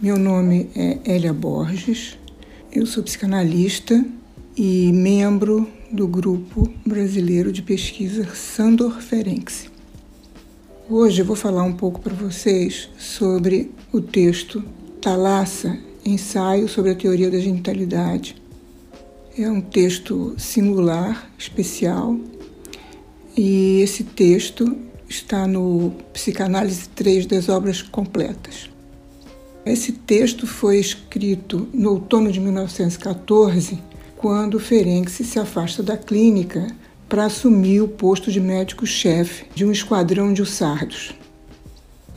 meu nome é Elia Borges, eu sou psicanalista e membro do Grupo Brasileiro de Pesquisa Sandor Ferenczi. Hoje eu vou falar um pouco para vocês sobre o texto Thalassa, Ensaio sobre a Teoria da Genitalidade. É um texto singular, especial, e esse texto está no Psicanálise 3 das Obras Completas. Esse texto foi escrito no outono de 1914, quando Ferenc se afasta da clínica para assumir o posto de médico-chefe de um esquadrão de ussardos.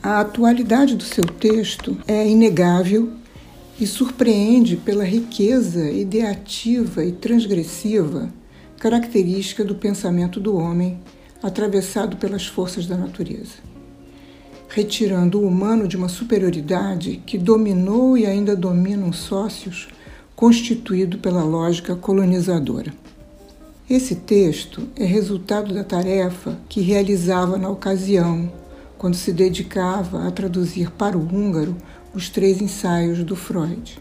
A atualidade do seu texto é inegável e surpreende pela riqueza ideativa e transgressiva característica do pensamento do homem atravessado pelas forças da natureza, retirando o humano de uma superioridade que dominou e ainda domina os sócios, constituído pela lógica colonizadora. Esse texto é resultado da tarefa que realizava na ocasião, quando se dedicava a traduzir para o húngaro os três ensaios do Freud.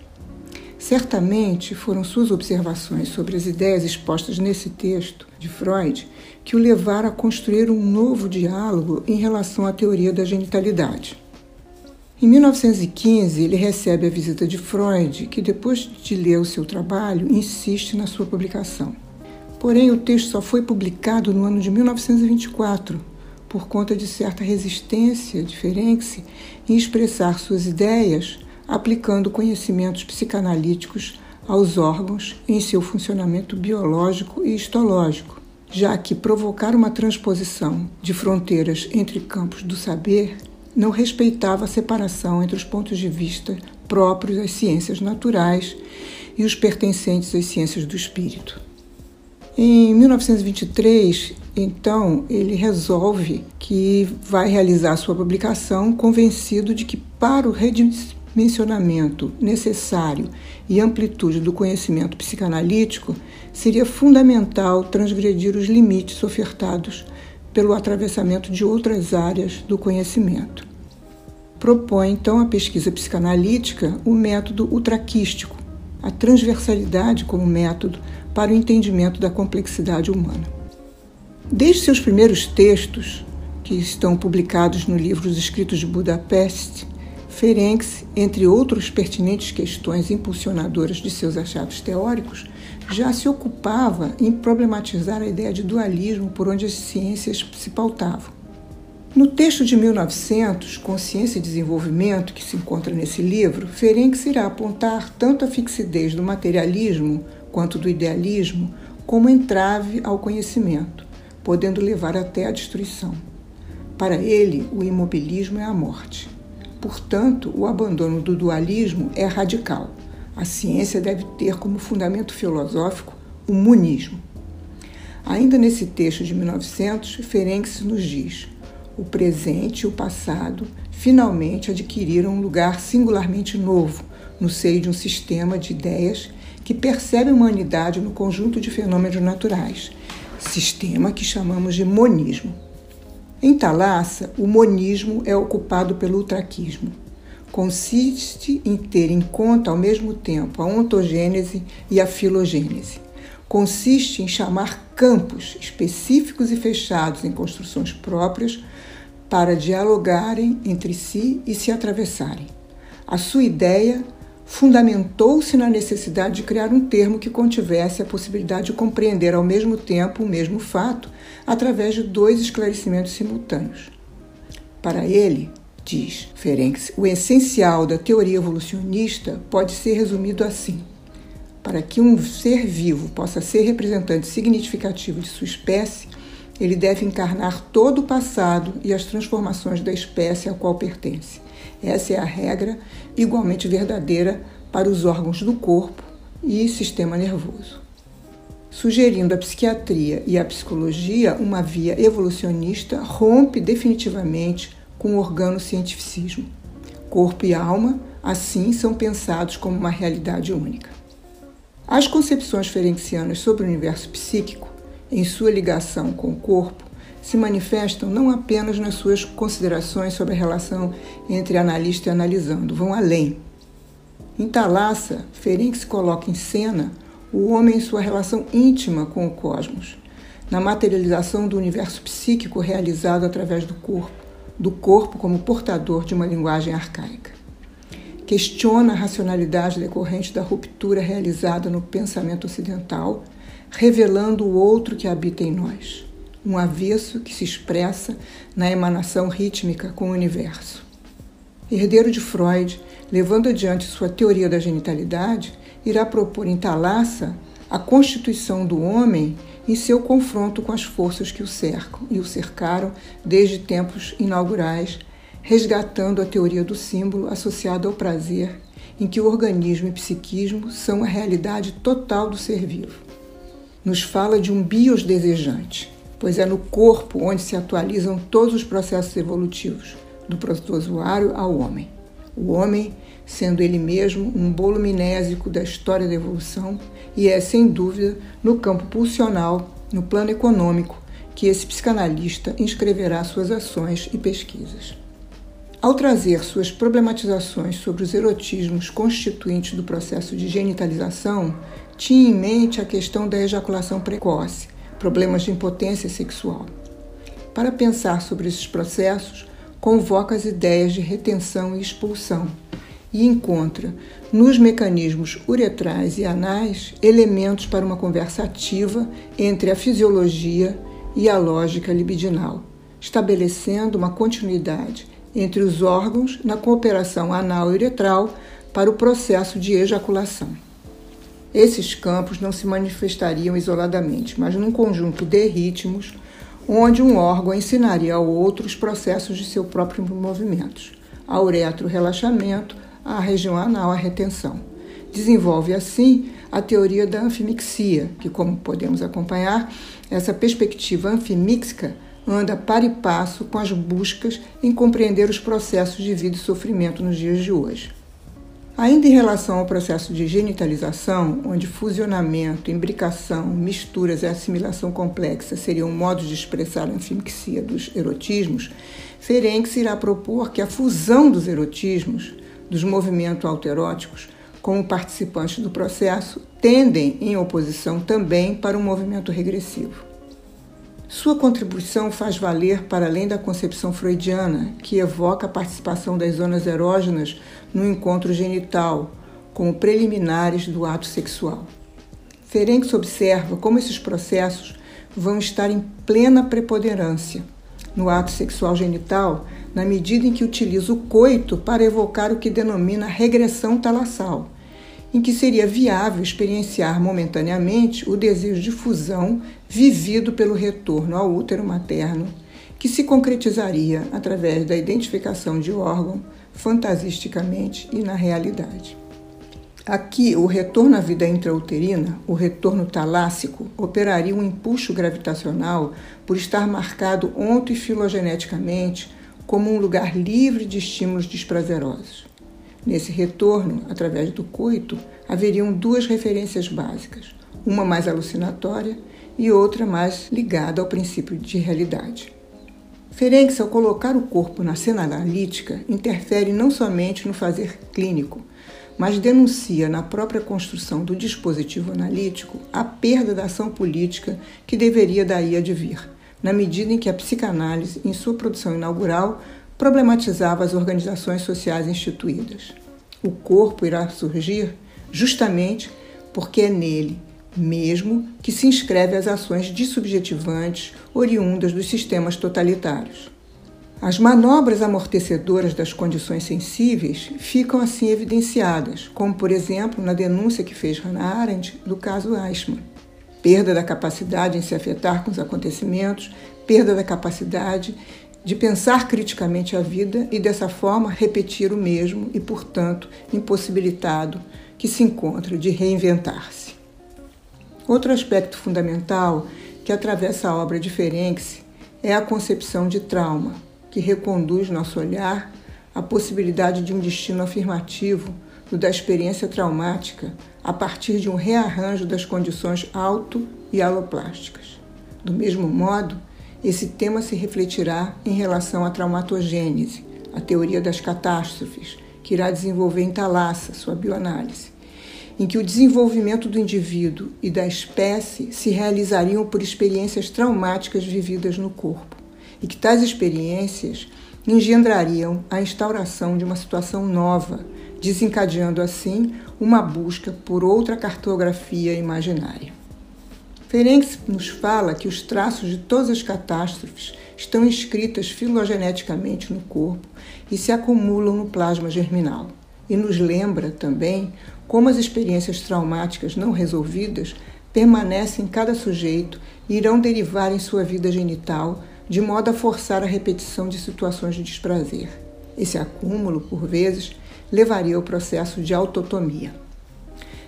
Certamente foram suas observações sobre as ideias expostas nesse texto de Freud que o levaram a construir um novo diálogo em relação à teoria da genitalidade. Em 1915, ele recebe a visita de Freud, que depois de ler o seu trabalho, insiste na sua publicação. Porém, o texto só foi publicado no ano de 1924, por conta de certa resistência de Ferenczi em expressar suas ideias aplicando conhecimentos psicanalíticos aos órgãos em seu funcionamento biológico e histológico, já que provocar uma transposição de fronteiras entre campos do saber não respeitava a separação entre os pontos de vista próprios às ciências naturais e os pertencentes às ciências do espírito. Em 1923, então, ele resolve que vai realizar sua publicação convencido de que para o mencionamento necessário e amplitude do conhecimento psicanalítico, seria fundamental transgredir os limites ofertados pelo atravessamento de outras áreas do conhecimento. Propõe então a pesquisa psicanalítica o método ultraquístico, a transversalidade como método para o entendimento da complexidade humana. Desde seus primeiros textos, que estão publicados no livro Os Escritos de Budapeste, Ferenc, entre outras pertinentes questões impulsionadoras de seus achados teóricos, já se ocupava em problematizar a ideia de dualismo por onde as ciências se pautavam. No texto de 1900, Consciência e Desenvolvimento, que se encontra nesse livro, Ferenc irá apontar tanto a fixidez do materialismo quanto do idealismo como entrave ao conhecimento, podendo levar até à destruição. Para ele, o imobilismo é a morte. Portanto, o abandono do dualismo é radical. A ciência deve ter como fundamento filosófico o monismo. Ainda nesse texto de 1900, Ferenc nos diz: o presente e o passado finalmente adquiriram um lugar singularmente novo no seio de um sistema de ideias que percebe a humanidade no conjunto de fenômenos naturais, sistema que chamamos de monismo. Em Thalassa, o monismo é ocupado pelo ultraquismo. Consiste em ter em conta ao mesmo tempo a ontogênese e a filogênese. Consiste em chamar campos específicos e fechados em construções próprias para dialogarem entre si e se atravessarem. A sua ideia fundamentou-se na necessidade de criar um termo que contivesse a possibilidade de compreender ao mesmo tempo o mesmo fato através de dois esclarecimentos simultâneos. Para ele, diz Ferenc, o essencial da teoria evolucionista pode ser resumido assim: para que um ser vivo possa ser representante significativo de sua espécie, ele deve encarnar todo o passado e as transformações da espécie a qual pertence essa é a regra igualmente verdadeira para os órgãos do corpo e sistema nervoso. Sugerindo a psiquiatria e a psicologia uma via evolucionista, rompe definitivamente com o organocientificismo. Corpo e alma, assim, são pensados como uma realidade única. As concepções ferencianas sobre o universo psíquico, em sua ligação com o corpo, se manifestam não apenas nas suas considerações sobre a relação entre analista e analisando, vão além. Em Thalassa, Ferenc coloca em cena o homem em sua relação íntima com o cosmos, na materialização do universo psíquico realizado através do corpo, do corpo como portador de uma linguagem arcaica. Questiona a racionalidade decorrente da ruptura realizada no pensamento ocidental, revelando o outro que habita em nós um avesso que se expressa na emanação rítmica com o universo. Herdeiro de Freud, levando adiante sua teoria da genitalidade, irá propor em Thalassa a constituição do homem em seu confronto com as forças que o cercam e o cercaram desde tempos inaugurais, resgatando a teoria do símbolo associada ao prazer, em que o organismo e psiquismo são a realidade total do ser vivo. Nos fala de um bios desejante, pois é no corpo onde se atualizam todos os processos evolutivos, do protozoário ao homem. O homem, sendo ele mesmo um bolo minésico da história da evolução, e é, sem dúvida, no campo pulsional, no plano econômico, que esse psicanalista inscreverá suas ações e pesquisas. Ao trazer suas problematizações sobre os erotismos constituintes do processo de genitalização, tinha em mente a questão da ejaculação precoce, problemas de impotência sexual. Para pensar sobre esses processos, convoca as ideias de retenção e expulsão e encontra nos mecanismos uretrais e anais elementos para uma conversa ativa entre a fisiologia e a lógica libidinal, estabelecendo uma continuidade entre os órgãos na cooperação anal e uretral para o processo de ejaculação. Esses campos não se manifestariam isoladamente, mas num conjunto de ritmos onde um órgão ensinaria ao outro os processos de seu próprio movimento. A uretro, relaxamento, a região anal, a retenção. Desenvolve assim a teoria da anfimixia, que, como podemos acompanhar, essa perspectiva anfimíxica anda para e passo com as buscas em compreender os processos de vida e sofrimento nos dias de hoje. Ainda em relação ao processo de genitalização, onde fusionamento, imbricação, misturas e assimilação complexa seriam modos de expressar a anfimixia dos erotismos, Ferenc irá propor que a fusão dos erotismos, dos movimentos alteróticos, como participantes do processo, tendem em oposição também para um movimento regressivo. Sua contribuição faz valer para além da concepção freudiana, que evoca a participação das zonas erógenas no encontro genital, como preliminares do ato sexual. Ferenc observa como esses processos vão estar em plena preponderância no ato sexual genital, na medida em que utiliza o coito para evocar o que denomina regressão talassal em que seria viável experienciar momentaneamente o desejo de fusão vivido pelo retorno ao útero materno, que se concretizaria através da identificação de órgão fantasisticamente e na realidade. Aqui, o retorno à vida intrauterina, o retorno talássico, operaria um impulso gravitacional por estar marcado onto e filogeneticamente como um lugar livre de estímulos desprazerosos. Nesse retorno, através do coito, haveriam duas referências básicas, uma mais alucinatória e outra mais ligada ao princípio de realidade. Ferenc, ao colocar o corpo na cena analítica, interfere não somente no fazer clínico, mas denuncia na própria construção do dispositivo analítico a perda da ação política que deveria daí advir, na medida em que a psicanálise, em sua produção inaugural, problematizava as organizações sociais instituídas. O corpo irá surgir justamente porque é nele mesmo que se inscreve as ações dissubjetivantes oriundas dos sistemas totalitários. As manobras amortecedoras das condições sensíveis ficam assim evidenciadas, como por exemplo na denúncia que fez Hannah Arendt do caso Eichmann. Perda da capacidade em se afetar com os acontecimentos, perda da capacidade de pensar criticamente a vida e dessa forma repetir o mesmo e, portanto, impossibilitado que se encontra de reinventar-se. Outro aspecto fundamental que atravessa a obra de Ferenczi é a concepção de trauma, que reconduz nosso olhar à possibilidade de um destino afirmativo do da experiência traumática a partir de um rearranjo das condições auto e aloplásticas. Do mesmo modo, esse tema se refletirá em relação à traumatogênese, a teoria das catástrofes, que irá desenvolver em Thalassa, sua bioanálise, em que o desenvolvimento do indivíduo e da espécie se realizariam por experiências traumáticas vividas no corpo, e que tais experiências engendrariam a instauração de uma situação nova, desencadeando assim uma busca por outra cartografia imaginária. Ferenc nos fala que os traços de todas as catástrofes estão inscritas filogeneticamente no corpo e se acumulam no plasma germinal. E nos lembra também como as experiências traumáticas não resolvidas permanecem em cada sujeito e irão derivar em sua vida genital de modo a forçar a repetição de situações de desprazer. Esse acúmulo, por vezes, levaria ao processo de autotomia.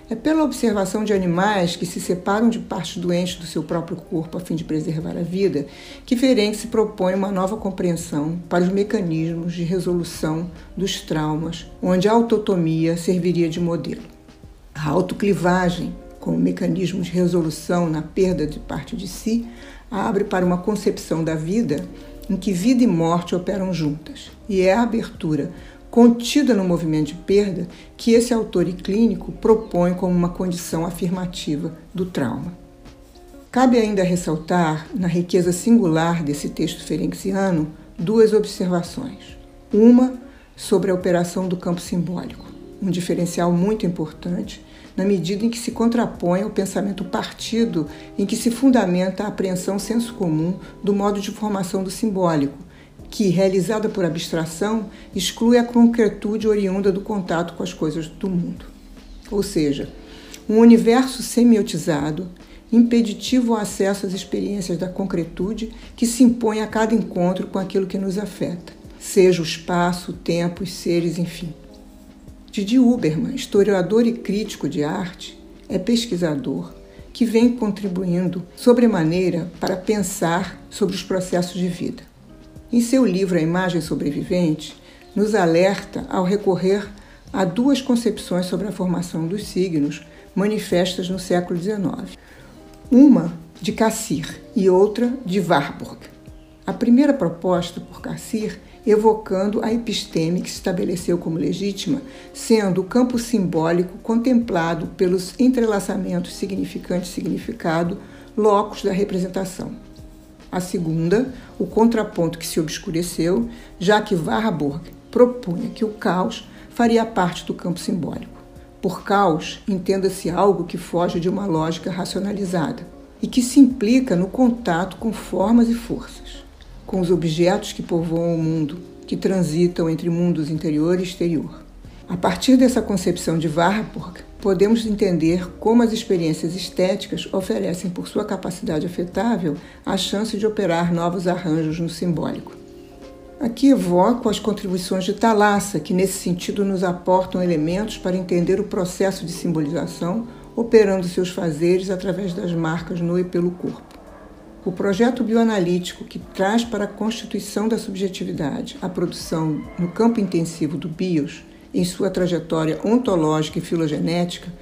É pela observação de animais que se separam de partes doentes do seu próprio corpo a fim de preservar a vida que Ferenc se propõe uma nova compreensão para os mecanismos de resolução dos traumas, onde a autotomia serviria de modelo. A autoclivagem, como mecanismo de resolução na perda de parte de si, abre para uma concepção da vida em que vida e morte operam juntas, e é a abertura contida no movimento de perda que esse autor e clínico propõe como uma condição afirmativa do trauma. Cabe ainda ressaltar, na riqueza singular desse texto ferenciano, duas observações. Uma sobre a operação do campo simbólico, um diferencial muito importante na medida em que se contrapõe ao pensamento partido em que se fundamenta a apreensão senso comum do modo de formação do simbólico, que, realizada por abstração, exclui a concretude oriunda do contato com as coisas do mundo. Ou seja, um universo semiotizado, impeditivo ao acesso às experiências da concretude que se impõe a cada encontro com aquilo que nos afeta, seja o espaço, o tempo, os seres, enfim. Didi Huberman, historiador e crítico de arte, é pesquisador que vem contribuindo sobremaneira para pensar sobre os processos de vida. Em seu livro A Imagem Sobrevivente, nos alerta ao recorrer a duas concepções sobre a formação dos signos manifestas no século XIX. Uma de Cassir e outra de Warburg. A primeira proposta por Cassir evocando a episteme que se estabeleceu como legítima, sendo o campo simbólico contemplado pelos entrelaçamentos significante-significado, locos da representação. A segunda, o contraponto que se obscureceu, já que Warburg propunha que o caos faria parte do campo simbólico. Por caos, entenda-se algo que foge de uma lógica racionalizada e que se implica no contato com formas e forças, com os objetos que povoam o mundo, que transitam entre mundos interior e exterior. A partir dessa concepção de Warburg, podemos entender como as experiências estéticas oferecem, por sua capacidade afetável, a chance de operar novos arranjos no simbólico. Aqui evoco as contribuições de Thalassa, que nesse sentido nos aportam elementos para entender o processo de simbolização, operando seus fazeres através das marcas no e pelo corpo. O projeto bioanalítico que traz para a constituição da subjetividade a produção no campo intensivo do BIOS em sua trajetória ontológica e filogenética,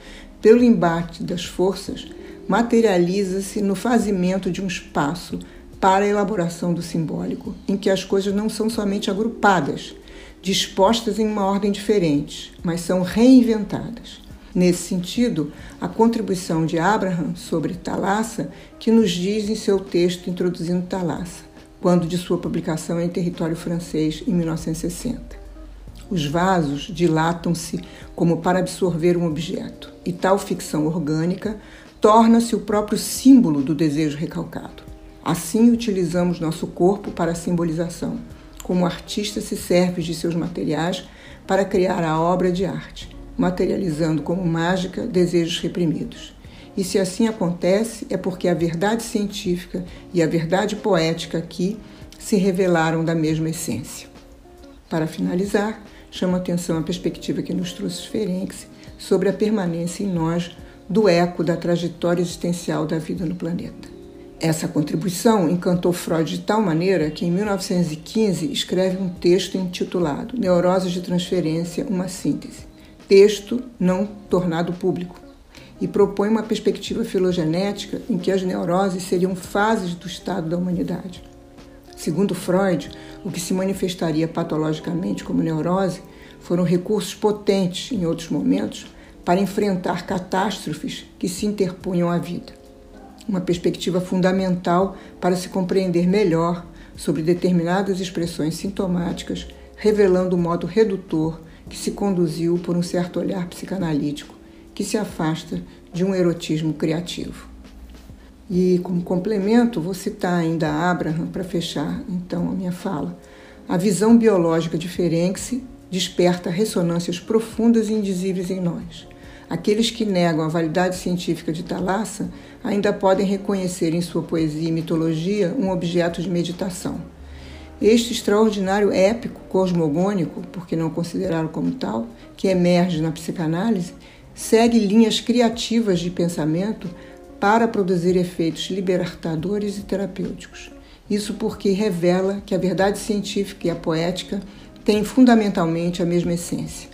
pelo embate das forças, materializa-se no fazimento de um espaço para a elaboração do simbólico, em que as coisas não são somente agrupadas, dispostas em uma ordem diferente, mas são reinventadas. Nesse sentido, a contribuição de Abraham sobre Thalassa, que nos diz em seu texto introduzindo Thalassa, quando de sua publicação em território francês em 1960. Os vasos dilatam-se como para absorver um objeto, e tal ficção orgânica torna-se o próprio símbolo do desejo recalcado. Assim utilizamos nosso corpo para a simbolização, como o artista se serve de seus materiais para criar a obra de arte, materializando como mágica desejos reprimidos. E se assim acontece, é porque a verdade científica e a verdade poética aqui se revelaram da mesma essência. Para finalizar, chamo a atenção a perspectiva que nos trouxe Ferenczi sobre a permanência em nós do eco da trajetória existencial da vida no planeta. Essa contribuição encantou Freud de tal maneira que, em 1915, escreve um texto intitulado Neuroses de Transferência Uma Síntese, texto não tornado público, e propõe uma perspectiva filogenética em que as neuroses seriam fases do estado da humanidade. Segundo Freud, o que se manifestaria patologicamente como neurose foram recursos potentes, em outros momentos, para enfrentar catástrofes que se interpunham à vida uma perspectiva fundamental para se compreender melhor sobre determinadas expressões sintomáticas, revelando o modo redutor que se conduziu por um certo olhar psicanalítico que se afasta de um erotismo criativo. E como complemento, vou citar ainda Abraham para fechar então a minha fala. A visão biológica de Ferenczi desperta ressonâncias profundas e indizíveis em nós. Aqueles que negam a validade científica de Thalassa ainda podem reconhecer em sua poesia e mitologia um objeto de meditação. Este extraordinário épico cosmogônico, por que não considerá-lo como tal, que emerge na psicanálise, segue linhas criativas de pensamento para produzir efeitos libertadores e terapêuticos. Isso porque revela que a verdade científica e a poética têm fundamentalmente a mesma essência.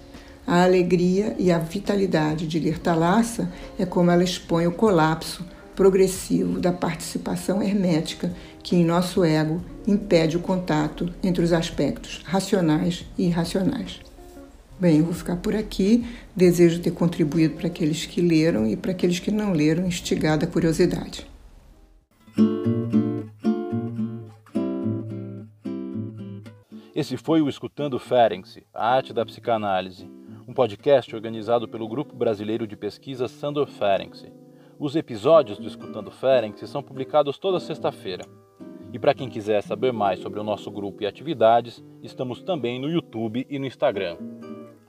A alegria e a vitalidade de ler Thalassa é como ela expõe o colapso progressivo da participação hermética que em nosso ego impede o contato entre os aspectos racionais e irracionais. Bem, eu vou ficar por aqui. Desejo ter contribuído para aqueles que leram e para aqueles que não leram, instigada a curiosidade. Esse foi o Escutando Ferenczi, a arte da psicanálise um podcast organizado pelo Grupo Brasileiro de Pesquisa Sandor Ferenczi. Os episódios do Escutando Ferenczi são publicados toda sexta-feira. E para quem quiser saber mais sobre o nosso grupo e atividades, estamos também no YouTube e no Instagram.